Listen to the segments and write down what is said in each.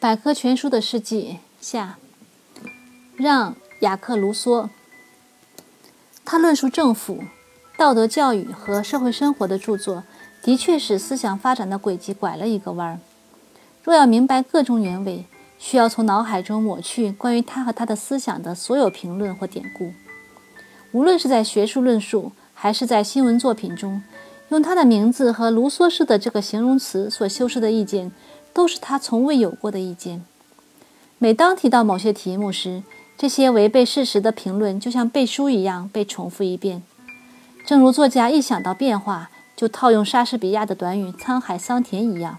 百科全书的事迹下，让·雅克·卢梭。他论述政府、道德教育和社会生活的著作，的确使思想发展的轨迹拐了一个弯儿。若要明白个中原委，需要从脑海中抹去关于他和他的思想的所有评论或典故。无论是在学术论述，还是在新闻作品中，用他的名字和卢梭式的这个形容词所修饰的意见，都是他从未有过的意见。每当提到某些题目时，这些违背事实的评论就像背书一样被重复一遍，正如作家一想到变化就套用莎士比亚的短语“沧海桑田”一样。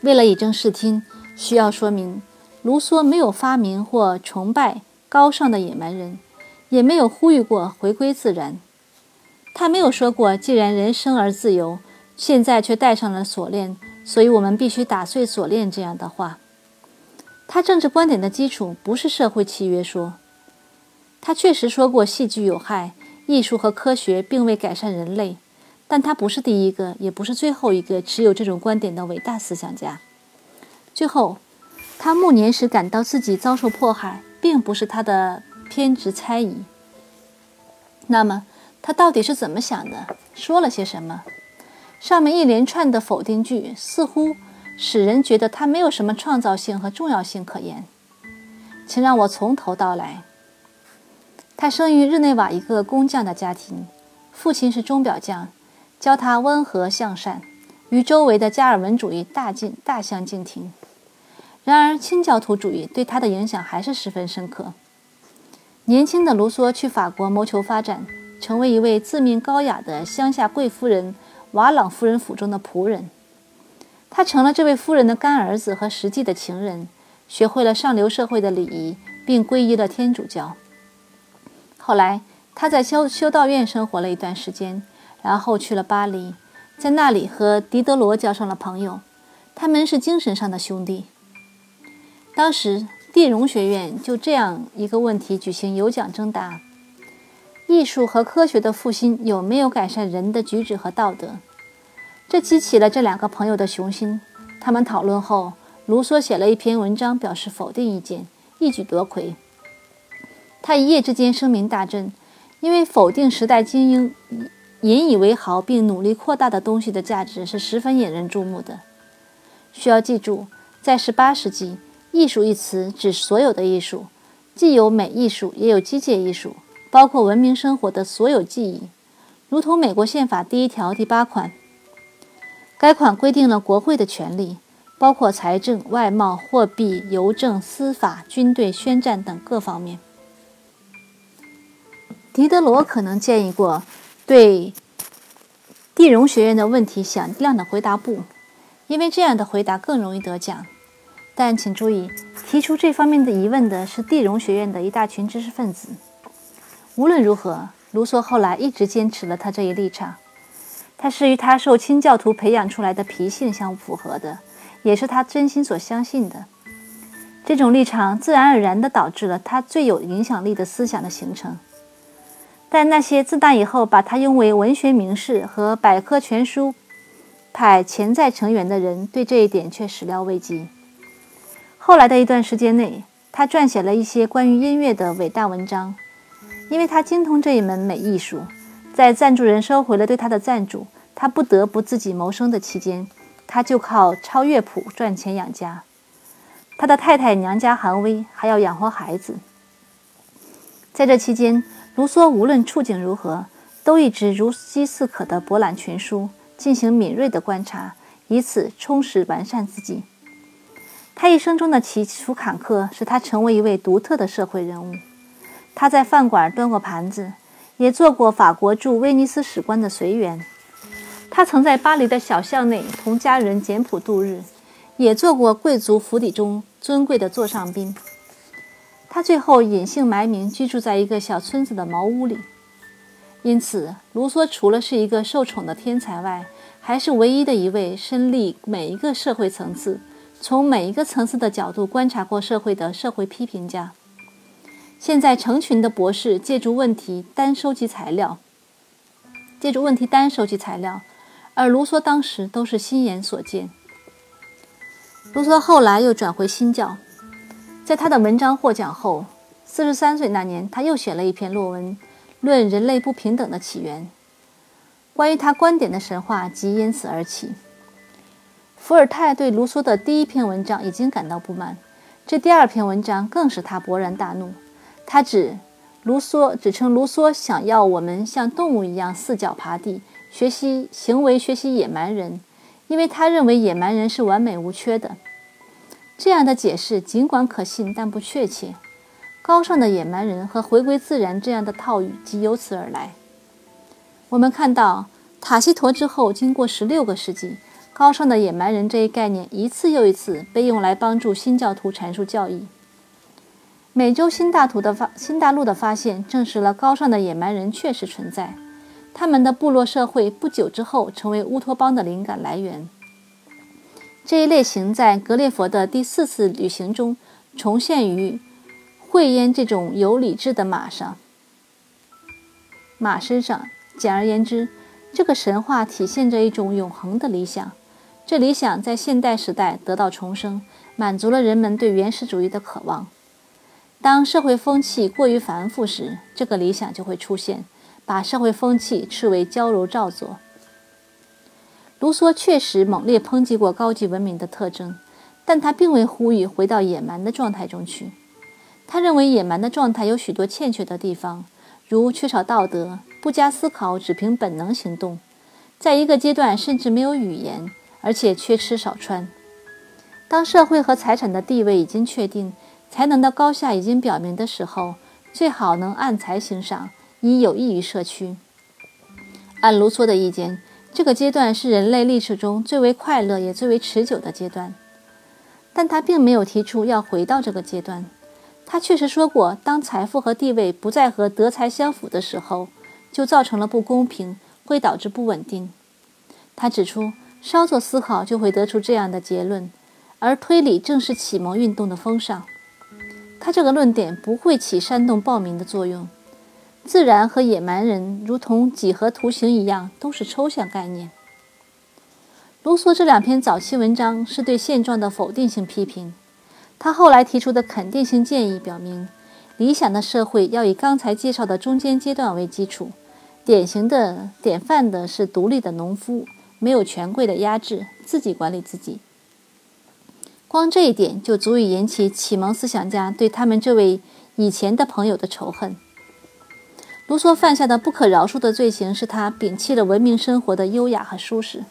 为了以正视听，需要说明，卢梭没有发明或崇拜高尚的野蛮人，也没有呼吁过回归自然。他没有说过“既然人生而自由，现在却戴上了锁链，所以我们必须打碎锁链”这样的话。他政治观点的基础不是社会契约说。他确实说过戏剧有害，艺术和科学并未改善人类，但他不是第一个，也不是最后一个持有这种观点的伟大思想家。最后，他暮年时感到自己遭受迫害，并不是他的偏执猜疑。那么，他到底是怎么想的？说了些什么？上面一连串的否定句似乎。使人觉得他没有什么创造性和重要性可言。请让我从头道来。他生于日内瓦一个工匠的家庭，父亲是钟表匠，教他温和向善，与周围的加尔文主义大进大相径庭。然而，清教徒主义对他的影响还是十分深刻。年轻的卢梭去法国谋求发展，成为一位自命高雅的乡下贵夫人瓦朗夫人府中的仆人。他成了这位夫人的干儿子和实际的情人，学会了上流社会的礼仪，并皈依了天主教。后来，他在修修道院生活了一段时间，然后去了巴黎，在那里和狄德罗交上了朋友，他们是精神上的兄弟。当时，地荣学院就这样一个问题举行有奖征答：艺术和科学的复兴有没有改善人的举止和道德？这激起了这两个朋友的雄心。他们讨论后，卢梭写了一篇文章，表示否定意见，一举夺魁。他一夜之间声名大振，因为否定时代精英引以为豪并努力扩大的东西的价值是十分引人注目的。需要记住，在18世纪，“艺术”一词指所有的艺术，既有美艺术，也有机械艺术，包括文明生活的所有记忆，如同美国宪法第一条第八款。该款规定了国会的权利，包括财政、外贸、货币、邮政、司法、军队、宣战等各方面。狄德罗可能建议过对地荣学院的问题响亮的回答不，因为这样的回答更容易得奖。但请注意，提出这方面的疑问的是地荣学院的一大群知识分子。无论如何，卢梭后来一直坚持了他这一立场。它是与他受清教徒培养出来的脾性相符合的，也是他真心所相信的。这种立场自然而然地导致了他最有影响力的思想的形成。但那些自大以后把他拥为文学名士和百科全书派潜在成员的人，对这一点却始料未及。后来的一段时间内，他撰写了一些关于音乐的伟大文章，因为他精通这一门美艺术。在赞助人收回了对他的赞助，他不得不自己谋生的期间，他就靠抄乐谱赚钱养家。他的太太娘家寒微，还要养活孩子。在这期间，卢梭无论处境如何，都一直如饥似渴地博览群书，进行敏锐的观察，以此充实完善自己。他一生中的起伏坎坷，使他成为一位独特的社会人物。他在饭馆端过盘子。也做过法国驻威尼斯使官的随员，他曾在巴黎的小巷内同家人简朴度日，也做过贵族府邸中尊贵的座上宾。他最后隐姓埋名居住在一个小村子的茅屋里。因此，卢梭除了是一个受宠的天才外，还是唯一的一位身历每一个社会层次，从每一个层次的角度观察过社会的社会批评家。现在，成群的博士借助问题单收集材料，借助问题单收集材料，而卢梭当时都是亲眼所见。卢梭后来又转回新教，在他的文章获奖后，四十三岁那年，他又写了一篇论文，论人类不平等的起源。关于他观点的神话即因此而起。伏尔泰对卢梭的第一篇文章已经感到不满，这第二篇文章更使他勃然大怒。他指卢梭，指称卢梭想要我们像动物一样四脚爬地，学习行为，学习野蛮人，因为他认为野蛮人是完美无缺的。这样的解释尽管可信，但不确切。高尚的野蛮人和回归自然这样的套语即由此而来。我们看到塔西佗之后，经过十六个世纪，高尚的野蛮人这一概念一次又一次被用来帮助新教徒阐述教义。美洲新大图的发新大陆的发现证实了高尚的野蛮人确实存在，他们的部落社会不久之后成为乌托邦的灵感来源。这一类型在格列佛的第四次旅行中重现于慧烟这种有理智的马上，马身上。简而言之，这个神话体现着一种永恒的理想。这理想在现代时代得到重生，满足了人们对原始主义的渴望。当社会风气过于繁复时，这个理想就会出现，把社会风气斥为娇柔造作。卢梭确实猛烈抨击过高级文明的特征，但他并未呼吁回到野蛮的状态中去。他认为野蛮的状态有许多欠缺的地方，如缺少道德。不加思考，只凭本能行动，在一个阶段甚至没有语言，而且缺吃少穿。当社会和财产的地位已经确定，才能的高下已经表明的时候，最好能按财行赏，以有益于社区。按卢梭的意见，这个阶段是人类历史中最为快乐也最为持久的阶段。但他并没有提出要回到这个阶段。他确实说过，当财富和地位不再和德才相符的时候。就造成了不公平，会导致不稳定。他指出，稍作思考就会得出这样的结论，而推理正是启蒙运动的风尚。他这个论点不会起煽动暴民的作用。自然和野蛮人如同几何图形一样，都是抽象概念。卢梭这两篇早期文章是对现状的否定性批评，他后来提出的肯定性建议表明。理想的社会要以刚才介绍的中间阶段为基础，典型的典范的是独立的农夫，没有权贵的压制，自己管理自己。光这一点就足以引起启蒙思想家对他们这位以前的朋友的仇恨。卢梭犯下的不可饶恕的罪行是他摒弃了文明生活的优雅和舒适。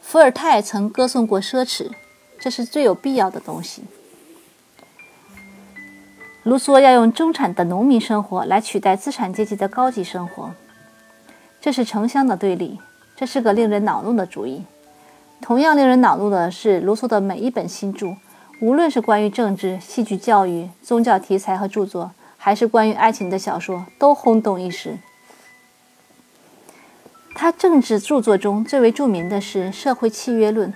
伏尔泰曾歌颂过奢侈，这是最有必要的东西。卢梭要用中产的农民生活来取代资产阶级的高级生活，这是城乡的对立，这是个令人恼怒的主意。同样令人恼怒的是，卢梭的每一本新著，无论是关于政治、戏剧、教育、宗教题材和著作，还是关于爱情的小说，都轰动一时。他政治著作中最为著名的是《社会契约论》，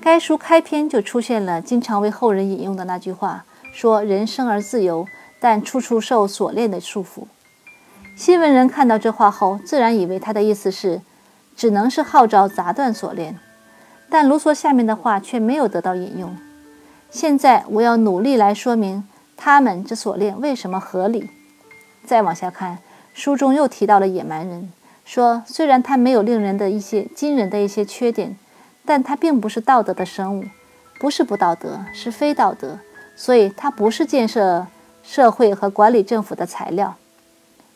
该书开篇就出现了经常为后人引用的那句话。说人生而自由，但处处受锁链的束缚。新闻人看到这话后，自然以为他的意思是，只能是号召砸断锁链。但卢梭下面的话却没有得到引用。现在我要努力来说明他们这锁链为什么合理。再往下看，书中又提到了野蛮人，说虽然他没有令人的一些惊人的一些缺点，但他并不是道德的生物，不是不道德，是非道德。所以，他不是建设社会和管理政府的材料。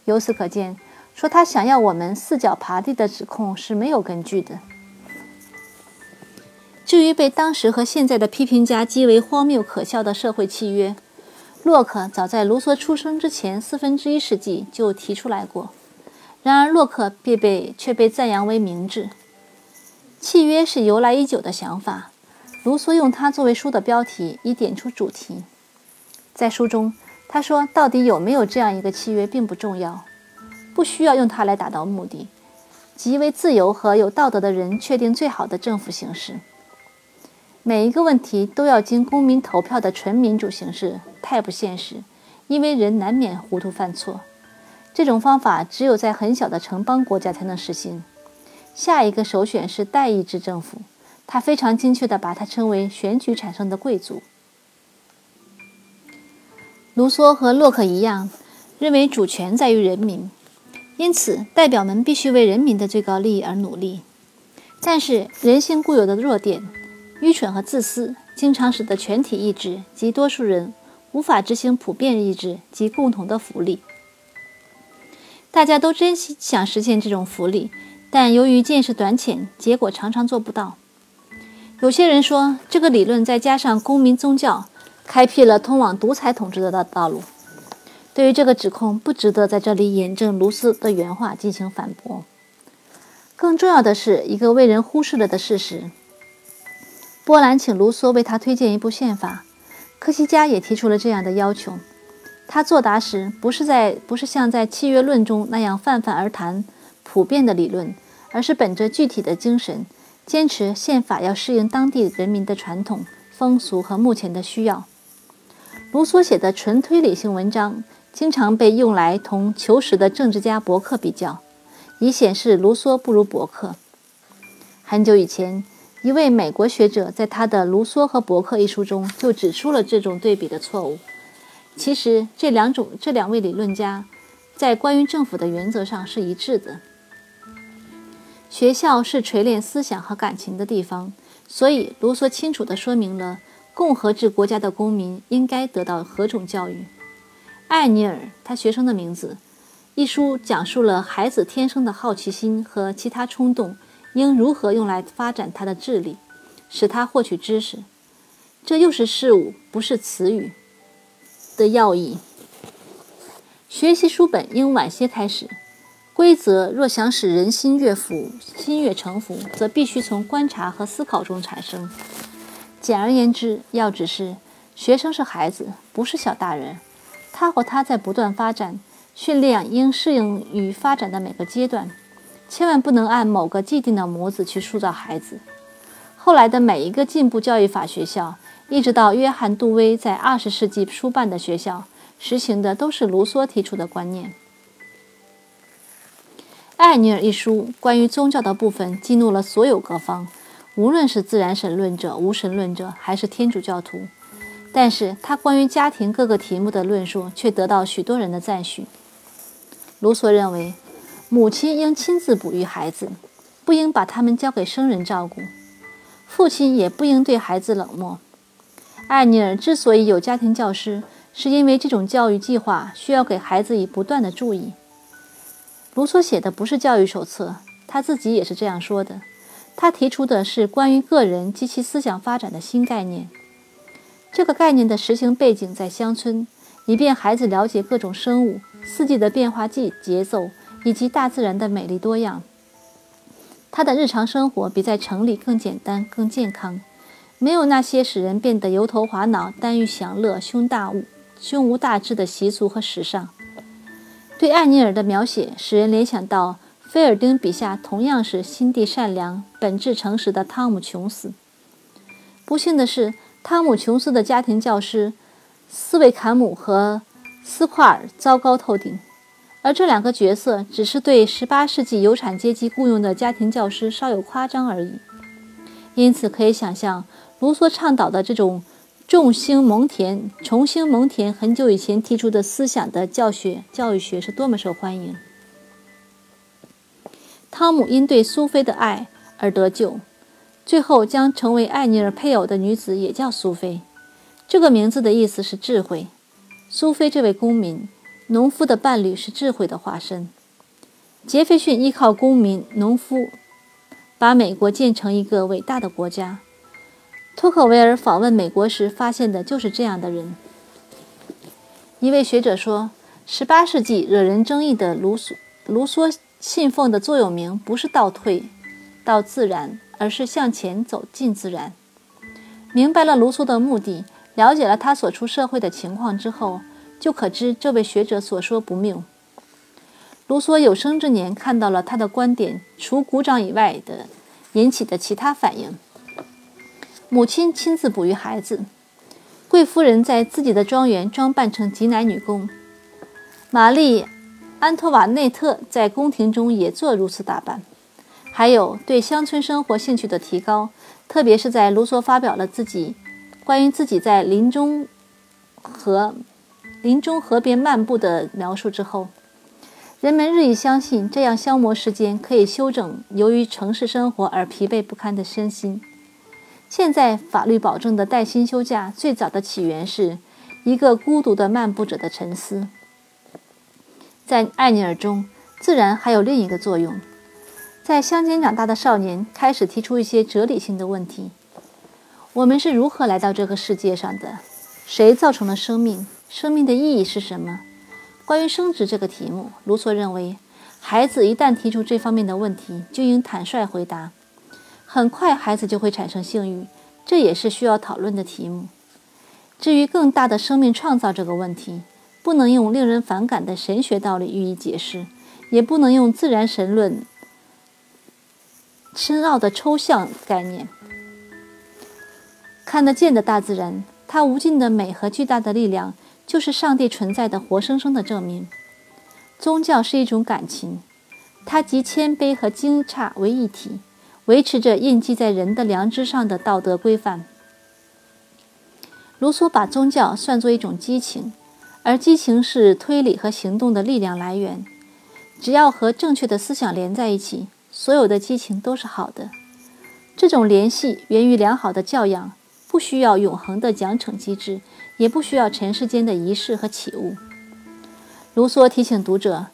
由此可见，说他想要我们四脚爬地的指控是没有根据的。至于被当时和现在的批评家极为荒谬可笑的社会契约，洛克早在卢梭出生之前四分之一世纪就提出来过。然而，洛克被被却被赞扬为明智。契约是由来已久的想法。卢梭用它作为书的标题，以点出主题。在书中，他说：“到底有没有这样一个契约，并不重要，不需要用它来达到目的，即为自由和有道德的人确定最好的政府形式。每一个问题都要经公民投票的纯民主形式，太不现实，因为人难免糊涂犯错。这种方法只有在很小的城邦国家才能实行。下一个首选是代议制政府。”他非常精确地把它称为选举产生的贵族。卢梭和洛克一样，认为主权在于人民，因此代表们必须为人民的最高利益而努力。但是人性固有的弱点、愚蠢和自私，经常使得全体意志及多数人无法执行普遍意志及共同的福利。大家都真心想实现这种福利，但由于见识短浅，结果常常做不到。有些人说，这个理论再加上公民宗教。开辟了通往独裁统治的道道路。对于这个指控，不值得在这里引证卢斯的原话进行反驳。更重要的是一个为人忽视了的事实：波兰请卢梭为他推荐一部宪法，科西嘉也提出了这样的要求。他作答时，不是在不是像在契约论中那样泛泛而谈普遍的理论，而是本着具体的精神，坚持宪法要适应当地人民的传统风俗和目前的需要。卢梭写的纯推理性文章经常被用来同求实的政治家伯克比较，以显示卢梭不如伯克。很久以前，一位美国学者在他的《卢梭和伯克》一书中就指出了这种对比的错误。其实，这两种这两位理论家在关于政府的原则上是一致的。学校是锤炼思想和感情的地方，所以卢梭清楚地说明了。共和制国家的公民应该得到何种教育？艾尼尔，他学生的名字。一书讲述了孩子天生的好奇心和其他冲动应如何用来发展他的智力，使他获取知识。这又是事物，不是词语的要义。学习书本应晚些开始。规则若想使人心悦服、心悦诚服，则必须从观察和思考中产生。简而言之，要指是学生是孩子，不是小大人。他或他在不断发展，训练应适应于发展的每个阶段，千万不能按某个既定的模子去塑造孩子。后来的每一个进步教育法学校，一直到约翰·杜威在二十世纪初办的学校，实行的都是卢梭提出的观念。艾尼尔一书关于宗教的部分激怒了所有各方。无论是自然神论者、无神论者，还是天主教徒，但是他关于家庭各个题目的论述却得到许多人的赞许。卢梭认为，母亲应亲自哺育孩子，不应把他们交给生人照顾；父亲也不应对孩子冷漠。艾尼尔之所以有家庭教师，是因为这种教育计划需要给孩子以不断的注意。卢梭写的不是教育手册，他自己也是这样说的。他提出的是关于个人及其思想发展的新概念。这个概念的实行背景在乡村，以便孩子了解各种生物、四季的变化季节奏以及大自然的美丽多样。他的日常生活比在城里更简单、更健康，没有那些使人变得油头滑脑、耽于享乐、胸大无胸无大志的习俗和时尚。对艾尼尔的描写，使人联想到。菲尔丁笔下同样是心地善良、本质诚实的汤姆·琼斯。不幸的是，汤姆·琼斯的家庭教师斯维坎姆和斯夸尔糟糕透顶，而这两个角色只是对18世纪有产阶级雇佣的家庭教师稍有夸张而已。因此，可以想象卢梭倡导的这种众星蒙恬、重星蒙恬很久以前提出的思想的教学教育学是多么受欢迎。汤姆因对苏菲的爱而得救，最后将成为艾尼尔配偶的女子也叫苏菲。这个名字的意思是智慧。苏菲这位公民，农夫的伴侣是智慧的化身。杰斐逊依靠公民、农夫，把美国建成一个伟大的国家。托克维尔访问美国时发现的就是这样的人。一位学者说：“18 世纪惹人争议的卢梭，卢梭。”信奉的座右铭不是倒退到自然，而是向前走进自然。明白了卢梭的目的，了解了他所处社会的情况之后，就可知这位学者所说不谬。卢梭有生之年看到了他的观点除鼓掌以外的引起的其他反应：母亲亲自哺育孩子，贵夫人在自己的庄园装扮成挤奶女工，玛丽。安托瓦内特在宫廷中也做如此打扮，还有对乡村生活兴趣的提高，特别是在卢梭发表了自己关于自己在林中和林中河边漫步的描述之后，人们日益相信这样消磨时间可以修整由于城市生活而疲惫不堪的身心。现在法律保证的带薪休假，最早的起源是一个孤独的漫步者的沉思。在艾尼尔中，自然还有另一个作用。在乡间长大的少年开始提出一些哲理性的问题：我们是如何来到这个世界上的？谁造成了生命？生命的意义是什么？关于生殖这个题目，卢梭认为，孩子一旦提出这方面的问题，就应坦率回答。很快，孩子就会产生性欲，这也是需要讨论的题目。至于更大的生命创造这个问题，不能用令人反感的神学道理予以解释，也不能用自然神论。深奥的抽象概念，看得见的大自然，它无尽的美和巨大的力量，就是上帝存在的活生生的证明。宗教是一种感情，它集谦卑和惊诧为一体，维持着印记在人的良知上的道德规范。卢梭把宗教算作一种激情，而激情是推理和行动的力量来源。只要和正确的思想连在一起。所有的激情都是好的，这种联系源于良好的教养，不需要永恒的奖惩机制，也不需要尘世间的仪式和起物。卢梭提醒读者，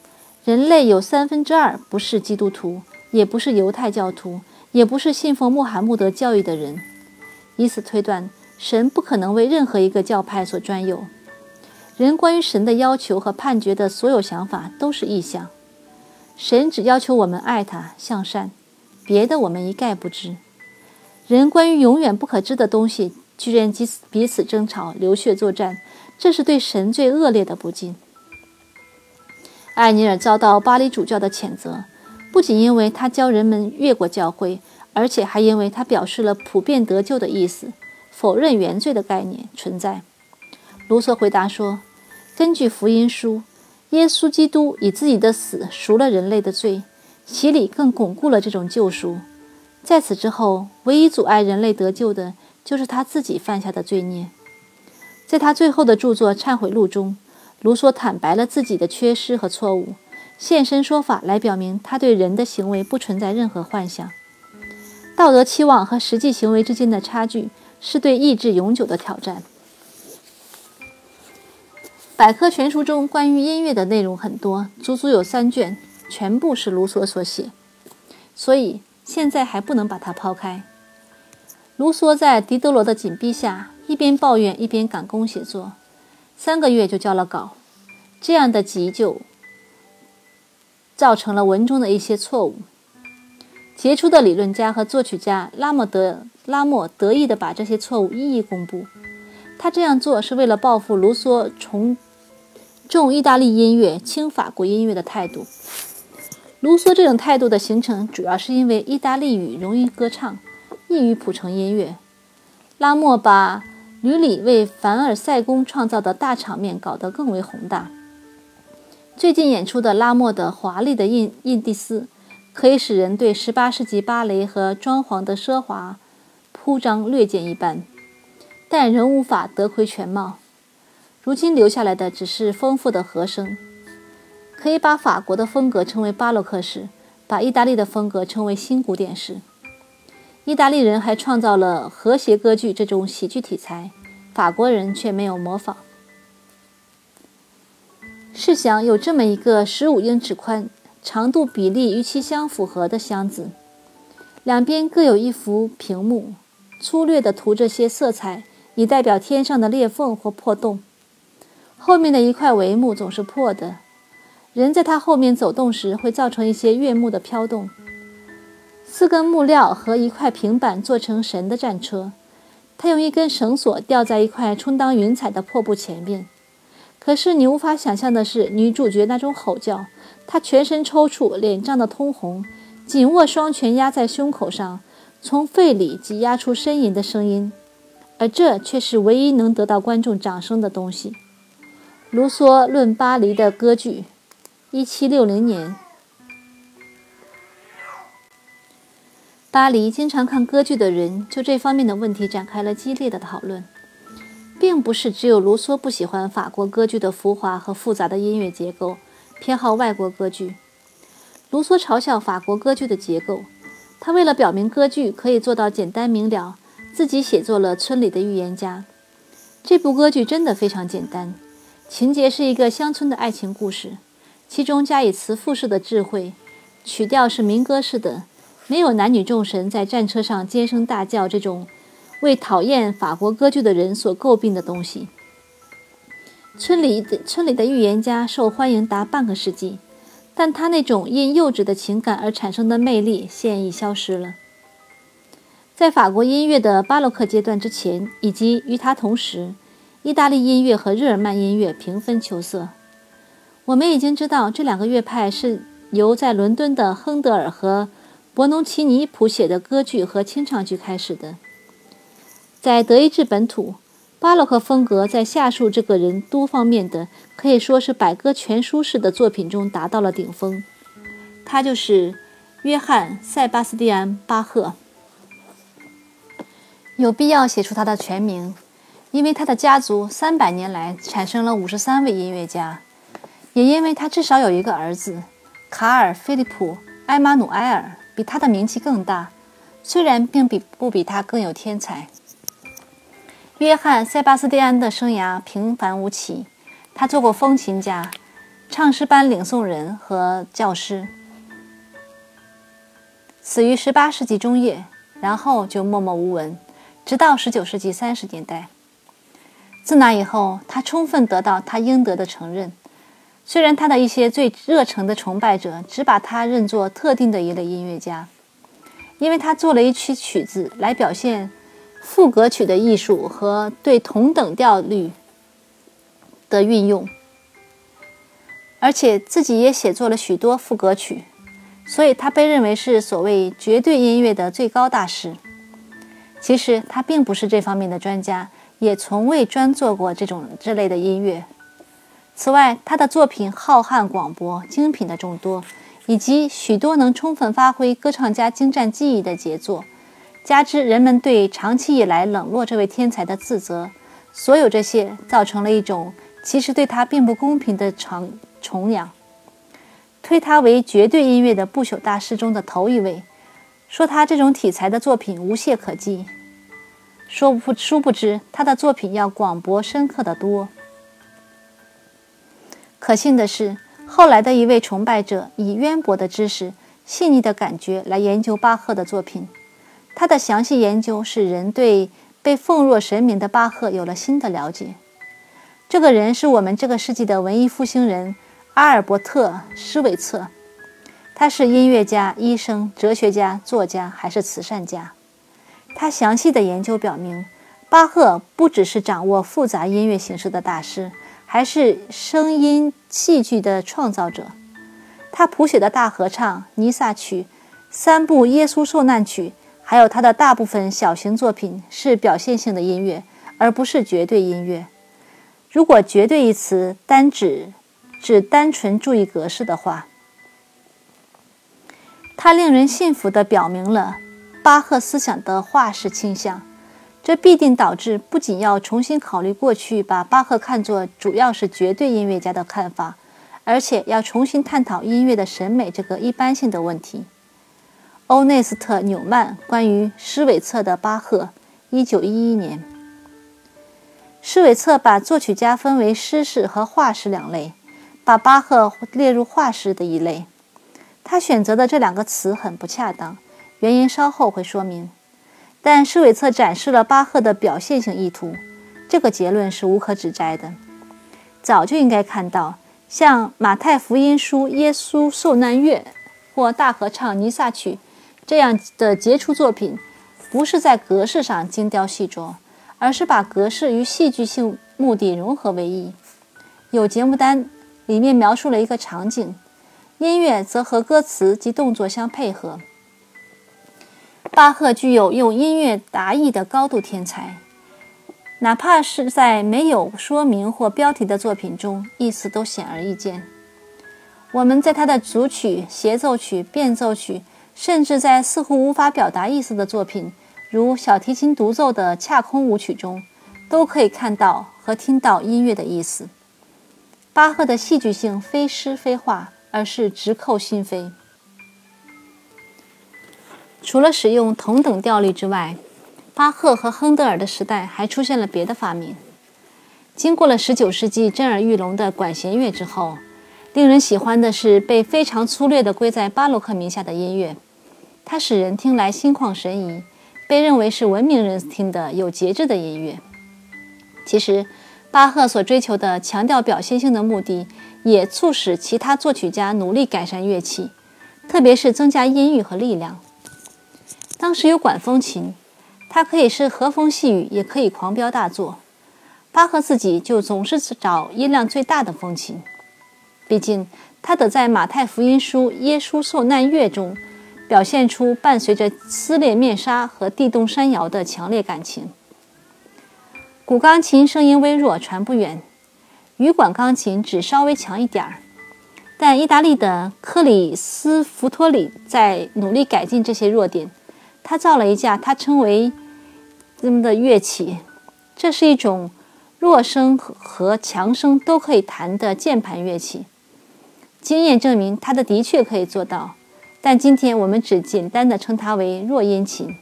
人类有三分之二不是基督徒，也不是犹太教徒，也不是信奉穆罕默德教育的人。以此推断，神不可能为任何一个教派所专有。人关于神的要求和判决的所有想法都是臆想。神只要求我们爱他、向善，别的我们一概不知。人关于永远不可知的东西，居然彼此彼此争吵、流血作战，这是对神最恶劣的不敬。艾尼尔遭到巴黎主教的谴责，不仅因为他教人们越过教会，而且还因为他表示了普遍得救的意思，否认原罪的概念存在。卢梭回答说：“根据福音书。”耶稣基督以自己的死赎了人类的罪，洗礼更巩固了这种救赎。在此之后，唯一阻碍人类得救的，就是他自己犯下的罪孽。在他最后的著作《忏悔录》中，卢梭坦白了自己的缺失和错误，现身说法来表明他对人的行为不存在任何幻想。道德期望和实际行为之间的差距，是对意志永久的挑战。百科全书中关于音乐的内容很多，足足有三卷，全部是卢梭所写，所以现在还不能把它抛开。卢梭在狄德罗的紧逼下，一边抱怨一边赶工写作，三个月就交了稿。这样的急就造成了文中的一些错误。杰出的理论家和作曲家拉莫德拉莫得意地把这些错误一一公布。他这样做是为了报复卢梭重。重意大利音乐、轻法国音乐的态度。卢梭这种态度的形成，主要是因为意大利语容易歌唱，易于谱成音乐。拉莫把吕里为凡尔赛宫创造的大场面搞得更为宏大。最近演出的拉莫的华丽的印印第斯，可以使人对18世纪芭蕾和装潢的奢华铺张略见一斑，但仍无法得窥全貌。如今留下来的只是丰富的和声，可以把法国的风格称为巴洛克式，把意大利的风格称为新古典式。意大利人还创造了和谐歌剧这种喜剧题材，法国人却没有模仿。试想，有这么一个十五英尺宽、长度比例与其相符合的箱子，两边各有一幅屏幕，粗略地涂着些色彩，以代表天上的裂缝或破洞。后面的一块帷幕总是破的，人在它后面走动时会造成一些悦目的飘动。四根木料和一块平板做成神的战车，他用一根绳索吊在一块充当云彩的破布前面。可是你无法想象的是，女主角那种吼叫，她全身抽搐，脸涨得通红，紧握双拳压在胸口上，从肺里挤压出呻吟的声音，而这却是唯一能得到观众掌声的东西。卢梭论巴黎的歌剧，一七六零年。巴黎经常看歌剧的人就这方面的问题展开了激烈的讨论，并不是只有卢梭不喜欢法国歌剧的浮华和复杂的音乐结构，偏好外国歌剧。卢梭嘲笑法国歌剧的结构，他为了表明歌剧可以做到简单明了，自己写作了《村里的预言家》。这部歌剧真的非常简单，情节是一个乡村的爱情故事，其中加以词赋式的智慧，曲调是民歌式的。没有男女众神在战车上尖声大叫这种为讨厌法国歌剧的人所诟病的东西。村里的村里的预言家受欢迎达半个世纪，但他那种因幼稚的情感而产生的魅力现已消失了。在法国音乐的巴洛克阶段之前，以及与他同时，意大利音乐和日耳曼音乐平分秋色。我们已经知道这两个乐派是由在伦敦的亨德尔和伯农奇尼谱写的歌剧和清唱剧开始的，在德意志本土，巴洛克风格在下述这个人多方面的可以说是百科全书式的作品中达到了顶峰。他就是约翰·塞巴斯蒂安·巴赫。有必要写出他的全名，因为他的家族三百年来产生了五十三位音乐家，也因为他至少有一个儿子卡尔·菲利普·埃马努埃尔。比他的名气更大，虽然并比不比他更有天才。约翰·塞巴斯蒂安的生涯平凡无奇，他做过风琴家、唱诗班领诵人和教师，死于18世纪中叶，然后就默默无闻，直到19世纪30年代。自那以后，他充分得到他应得的承认。虽然他的一些最热诚的崇拜者只把他认作特定的一类音乐家，因为他做了一曲曲子来表现赋格曲的艺术和对同等调律的运用，而且自己也写作了许多赋格曲，所以他被认为是所谓绝对音乐的最高大师。其实他并不是这方面的专家，也从未专做过这种这类的音乐。此外，他的作品浩瀚广博，精品的众多，以及许多能充分发挥歌唱家精湛技艺的杰作，加之人们对长期以来冷落这位天才的自责，所有这些造成了一种其实对他并不公平的崇崇仰，推他为绝对音乐的不朽大师中的头一位，说他这种题材的作品无懈可击。说不殊不知，他的作品要广博深刻的多。可信的是，后来的一位崇拜者以渊博的知识、细腻的感觉来研究巴赫的作品。他的详细研究使人对被奉若神明的巴赫有了新的了解。这个人是我们这个世纪的文艺复兴人阿尔伯特·施韦策。他是音乐家、医生、哲学家、作家，还是慈善家？他详细的研究表明，巴赫不只是掌握复杂音乐形式的大师。还是声音戏剧的创造者，他谱写的大合唱《弥撒曲》、三部耶稣受难曲，还有他的大部分小型作品是表现性的音乐，而不是绝对音乐。如果“绝对”一词单指只单纯注意格式的话，它令人信服地表明了巴赫思想的化式倾向。这必定导致不仅要重新考虑过去把巴赫看作主要是绝对音乐家的看法，而且要重新探讨音乐的审美这个一般性的问题。欧内斯特·纽曼关于施韦策的巴赫，一九一一年。施韦策把作曲家分为诗式和画式两类，把巴赫列入画式的一类。他选择的这两个词很不恰当，原因稍后会说明。但施韦策展示了巴赫的表现性意图，这个结论是无可指摘的。早就应该看到，像马太福音书《耶稣受难乐》或大合唱《尼撒曲》这样的杰出作品，不是在格式上精雕细琢，而是把格式与戏剧性目的融合为一。有节目单，里面描述了一个场景，音乐则和歌词及动作相配合。巴赫具有用音乐达意的高度天才，哪怕是在没有说明或标题的作品中，意思都显而易见。我们在他的组曲、协奏曲、变奏曲甚至在似乎无法表达意思的作品，如小提琴独奏的恰空舞曲中，都可以看到和听到音乐的意思。巴赫的戏剧性非诗非画，而是直扣心扉。除了使用同等调律之外，巴赫和亨德尔的时代还出现了别的发明。经过了19世纪震耳欲聋的管弦乐之后，令人喜欢的是被非常粗略地归在巴洛克名下的音乐。它使人听来心旷神怡，被认为是文明人听的有节制的音乐。其实，巴赫所追求的强调表现性的目的，也促使其他作曲家努力改善乐器，特别是增加音域和力量。当时有管风琴，它可以是和风细雨，也可以狂飙大作。巴赫自己就总是找音量最大的风琴，毕竟他得在马太福音书耶稣受难乐中表现出伴随着撕裂面纱和地动山摇的强烈感情。古钢琴声音微弱，传不远；羽管钢琴只稍微强一点儿。但意大利的克里斯福托里在努力改进这些弱点。他造了一架他称为“这么的乐器”，这是一种弱声和强声都可以弹的键盘乐器。经验证明，他的的确可以做到，但今天我们只简单的称它为弱音琴。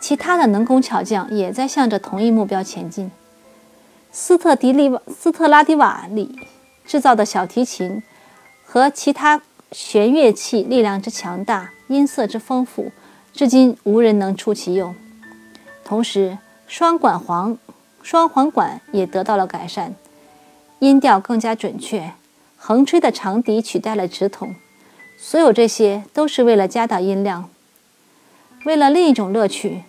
其他的能工巧匠也在向着同一目标前进。斯特迪利斯特拉迪瓦里制造的小提琴和其他弦乐器力量之强大。音色之丰富，至今无人能出其右。同时，双管簧、双簧管也得到了改善，音调更加准确。横吹的长笛取代了直筒。所有这些都是为了加大音量。为了另一种乐趣，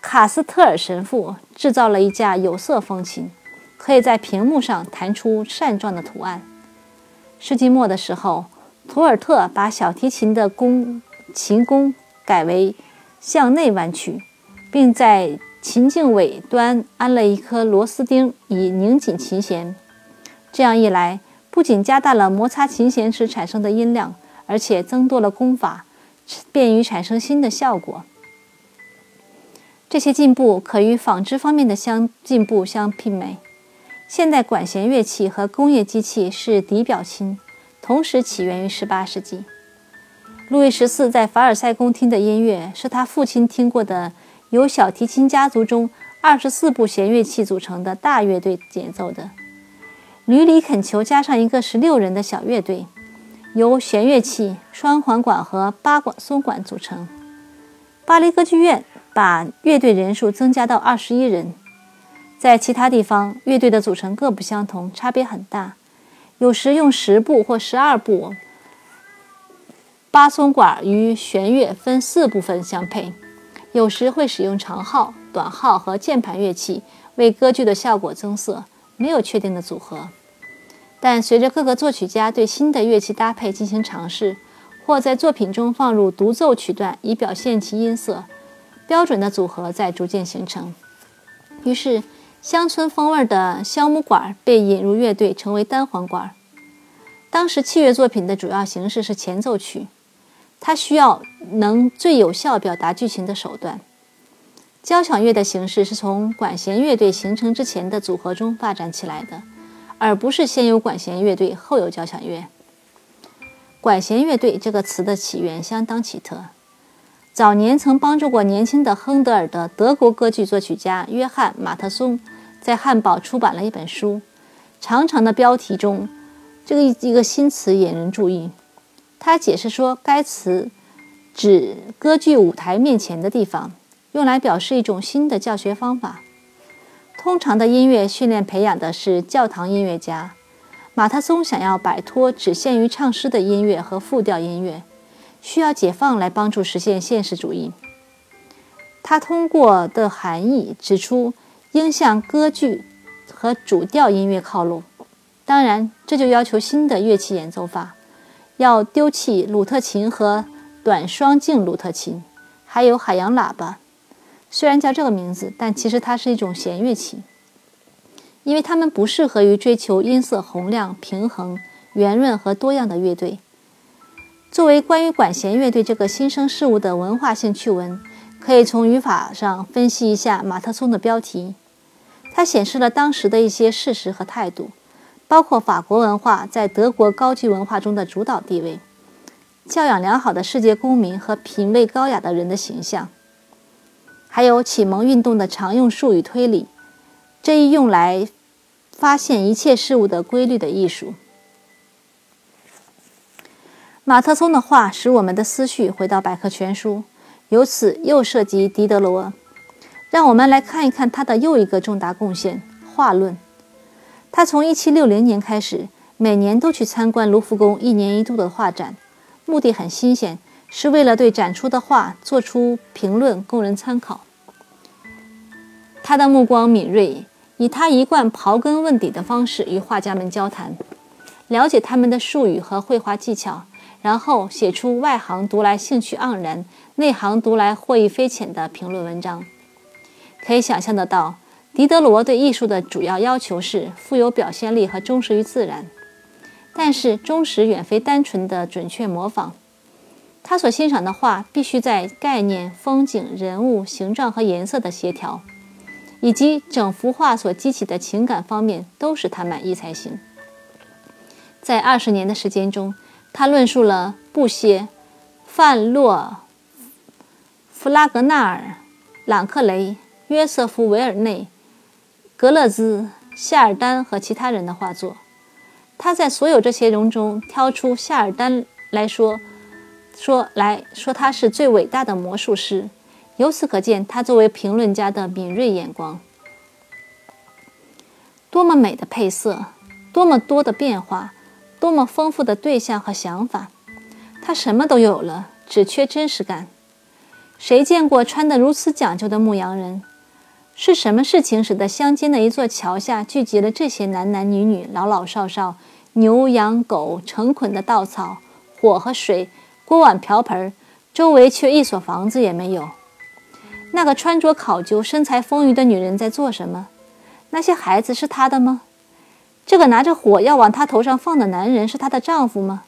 卡斯特尔神父制造了一架有色风琴，可以在屏幕上弹出扇状的图案。世纪末的时候，图尔特把小提琴的弓。琴弓改为向内弯曲，并在琴颈尾端安了一颗螺丝钉以拧紧琴弦。这样一来，不仅加大了摩擦琴弦时产生的音量，而且增多了功法，便于产生新的效果。这些进步可与纺织方面的相进步相媲美。现代管弦乐器和工业机器是底表亲，同时起源于18世纪。路易十四在凡尔赛宫听的音乐，是他父亲听过的由小提琴家族中二十四部弦乐器组成的大乐队演奏的。吕里恳求加上一个十六人的小乐队，由弦乐器、双簧管和八管松管组成。巴黎歌剧院把乐队人数增加到二十一人。在其他地方，乐队的组成各不相同，差别很大，有时用十部或十二部。八松管与弦乐分四部分相配，有时会使用长号、短号和键盘乐器为歌剧的效果增色，没有确定的组合。但随着各个作曲家对新的乐器搭配进行尝试，或在作品中放入独奏曲段以表现其音色，标准的组合在逐渐形成。于是，乡村风味的橡木管被引入乐队，成为单簧管。当时器乐作品的主要形式是前奏曲。它需要能最有效表达剧情的手段。交响乐的形式是从管弦乐队形成之前的组合中发展起来的，而不是先有管弦乐队后有交响乐。管弦乐队这个词的起源相当奇特。早年曾帮助过年轻的亨德尔的德国歌剧作曲家约翰·马特松，在汉堡出版了一本书，长长的标题中，这个一个新词引人注意。他解释说，该词指歌剧舞台面前的地方，用来表示一种新的教学方法。通常的音乐训练培养的是教堂音乐家。马特松想要摆脱只限于唱诗的音乐和复调音乐，需要解放来帮助实现现实主义。他通过的含义指出，应向歌剧和主调音乐靠拢。当然，这就要求新的乐器演奏法。要丢弃鲁特琴和短双镜鲁特琴，还有海洋喇叭。虽然叫这个名字，但其实它是一种弦乐器，因为它们不适合于追求音色洪亮、平衡、圆润和多样的乐队。作为关于管弦乐队这个新生事物的文化性趣闻，可以从语法上分析一下马特松的标题。它显示了当时的一些事实和态度，包括法国文化在德国高级文化中的主导地位，教养良好的世界公民和品味高雅的人的形象，还有启蒙运动的常用术语推理，这一用来发现一切事物的规律的艺术。马特松的话使我们的思绪回到百科全书，由此又涉及狄德罗。让我们来看一看他的又一个重大贡献——画论。他从1760年开始，每年都去参观卢浮宫一年一度的画展，目的很新鲜，是为了对展出的画做出评论，供人参考。他的目光敏锐，以他一贯刨根问底的方式与画家们交谈，了解他们的术语和绘画技巧。然后写出外行读来兴趣盎然、内行读来获益匪浅的评论文章。可以想象得到，狄德罗对艺术的主要要求是富有表现力和忠实于自然。但是，忠实远非单纯的准确模仿。他所欣赏的画必须在概念、风景、人物、形状和颜色的协调，以及整幅画所激起的情感方面都使他满意才行。在二十年的时间中，他论述了布歇、范洛、弗拉格纳尔、朗克雷、约瑟夫·维尔内、格勒兹、夏尔丹和其他人的画作。他在所有这些人中挑出夏尔丹来说，说来说他是最伟大的魔术师。由此可见，他作为评论家的敏锐眼光。多么美的配色，多么多的变化！多么丰富的对象和想法，他什么都有了，只缺真实感。谁见过穿得如此讲究的牧羊人？是什么事情使得乡间的一座桥下聚集了这些男男女女、老老少少、牛羊狗成捆的稻草、火和水、锅碗瓢盆，周围却一所房子也没有？那个穿着考究、身材丰腴的女人在做什么？那些孩子是她的吗？这个拿着火要往她头上放的男人是她的丈夫吗？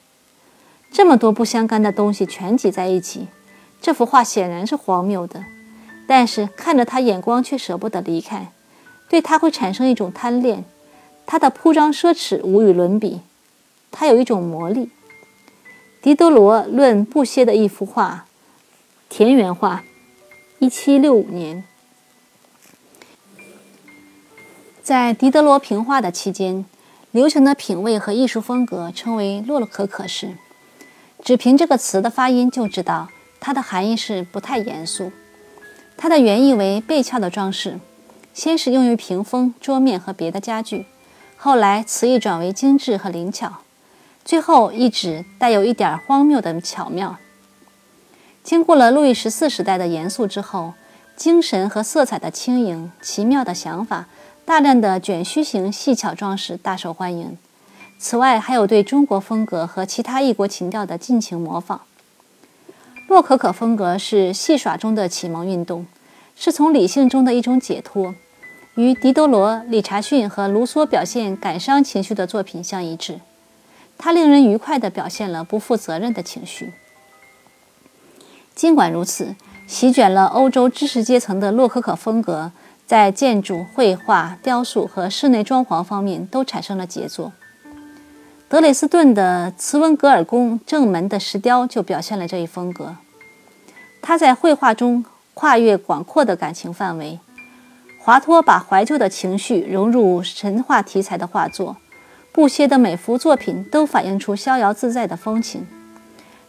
这么多不相干的东西全挤在一起，这幅画显然是荒谬的。但是看着他，眼光却舍不得离开，对他会产生一种贪恋。他的铺张奢侈无与伦比，他有一种魔力。狄德罗论布歇的一幅画，田园画，一七六五年。在狄德罗评画的期间，流行的品味和艺术风格称为洛可可式。只凭这个词的发音就知道，它的含义是不太严肃。它的原意为背翘的装饰，先是用于屏风、桌面和别的家具，后来词义转为精致和灵巧，最后一指带有一点荒谬的巧妙。经过了路易十四时代的严肃之后，精神和色彩的轻盈、奇妙的想法。大量的卷须形细巧装饰大受欢迎。此外，还有对中国风格和其他异国情调的尽情模仿。洛可可风格是戏耍中的启蒙运动，是从理性中的一种解脱，与狄德罗、理查逊和卢梭表现感伤情绪的作品相一致。它令人愉快地表现了不负责任的情绪。尽管如此，席卷了欧洲知识阶层的洛可可风格。在建筑、绘画、雕塑和室内装潢方面都产生了杰作。德累斯顿的茨文格尔宫正门的石雕就表现了这一风格。他在绘画中跨越广阔的感情范围，华托把怀旧的情绪融入神话题材的画作。布歇的每幅作品都反映出逍遥自在的风情。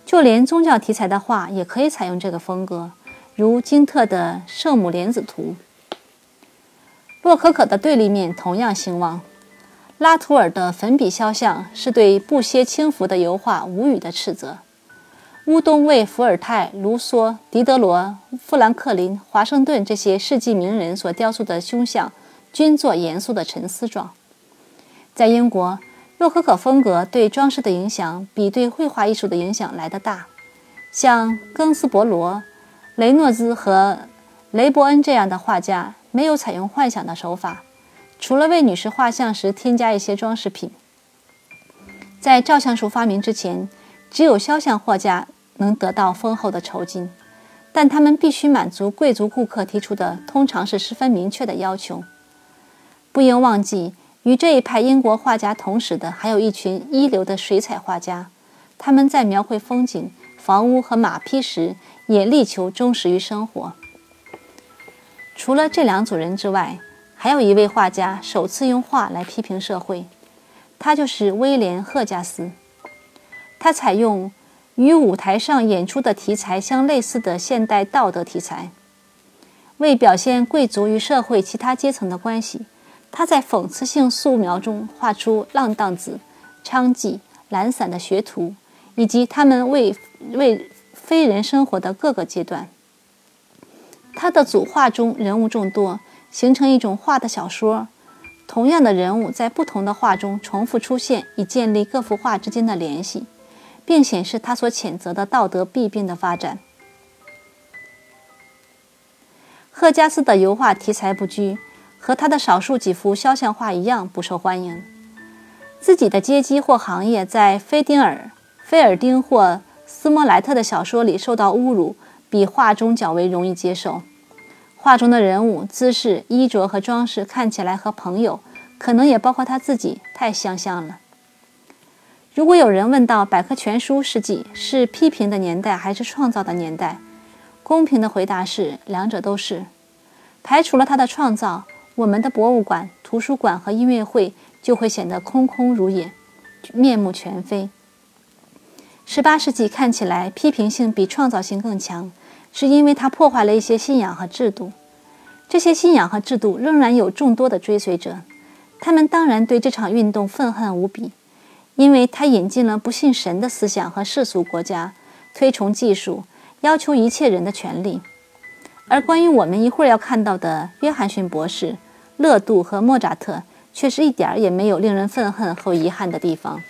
就连宗教题材的画也可以采用这个风格，如金特的《圣母莲子图》。洛可可的对立面同样兴旺。拉图尔的粉笔肖像是对布歇轻浮的油画无语的斥责。乌东为伏尔泰、卢梭、狄德罗、富兰克林、华盛顿这些世纪名人所雕塑的胸像，均作严肃的沉思状。在英国，洛可可风格对装饰的影响比对绘画艺术的影响来得大。像庚斯伯罗、雷诺兹和雷伯恩这样的画家。没有采用幻想的手法，除了为女士画像时添加一些装饰品。在照相术发明之前，只有肖像画家能得到丰厚的酬金，但他们必须满足贵族顾客提出的通常是十分明确的要求。不应忘记，与这一派英国画家同时的还有一群一流的水彩画家，他们在描绘风景、房屋和马匹时也力求忠实于生活。除了这两组人之外，还有一位画家首次用画来批评社会，他就是威廉·赫加斯。他采用与舞台上演出的题材相类似的现代道德题材，为表现贵族与社会其他阶层的关系，他在讽刺性素描中画出浪荡子、娼妓、懒散的学徒，以及他们为为非人生活的各个阶段。他的组画中人物众多，形成一种画的小说。同样的人物在不同的画中重复出现，以建立各幅画之间的联系。并显示他所谴责的道德弊病的发展。赫加斯的油画题材不拘，和他的少数几幅肖像画一样不受欢迎。自己的阶级或行业在菲丁尔、菲尔丁或斯莫莱特的小说里受到侮辱，比画中较为容易接受。画中的人物姿势、衣着和装饰看起来和朋友，可能也包括他自己，太相像了。如果有人问到百科全书世纪是批评的年代还是创造的年代，公平的回答是两者都是。排除了他的创造，我们的博物馆、图书馆和音乐会就会显得空空如也，面目全非。十八世纪看起来批评性比创造性更强，是因为他破坏了一些信仰和制度。这些信仰和制度仍然有众多的追随者，他们当然对这场运动愤恨无比。因为他引进了不信神的思想和世俗国家，推崇技术，要求一切人的权利。而关于我们一会儿要看到的约翰逊博士、勒杜和莫扎特，却是一点儿也没有令人愤恨和遗憾的地方。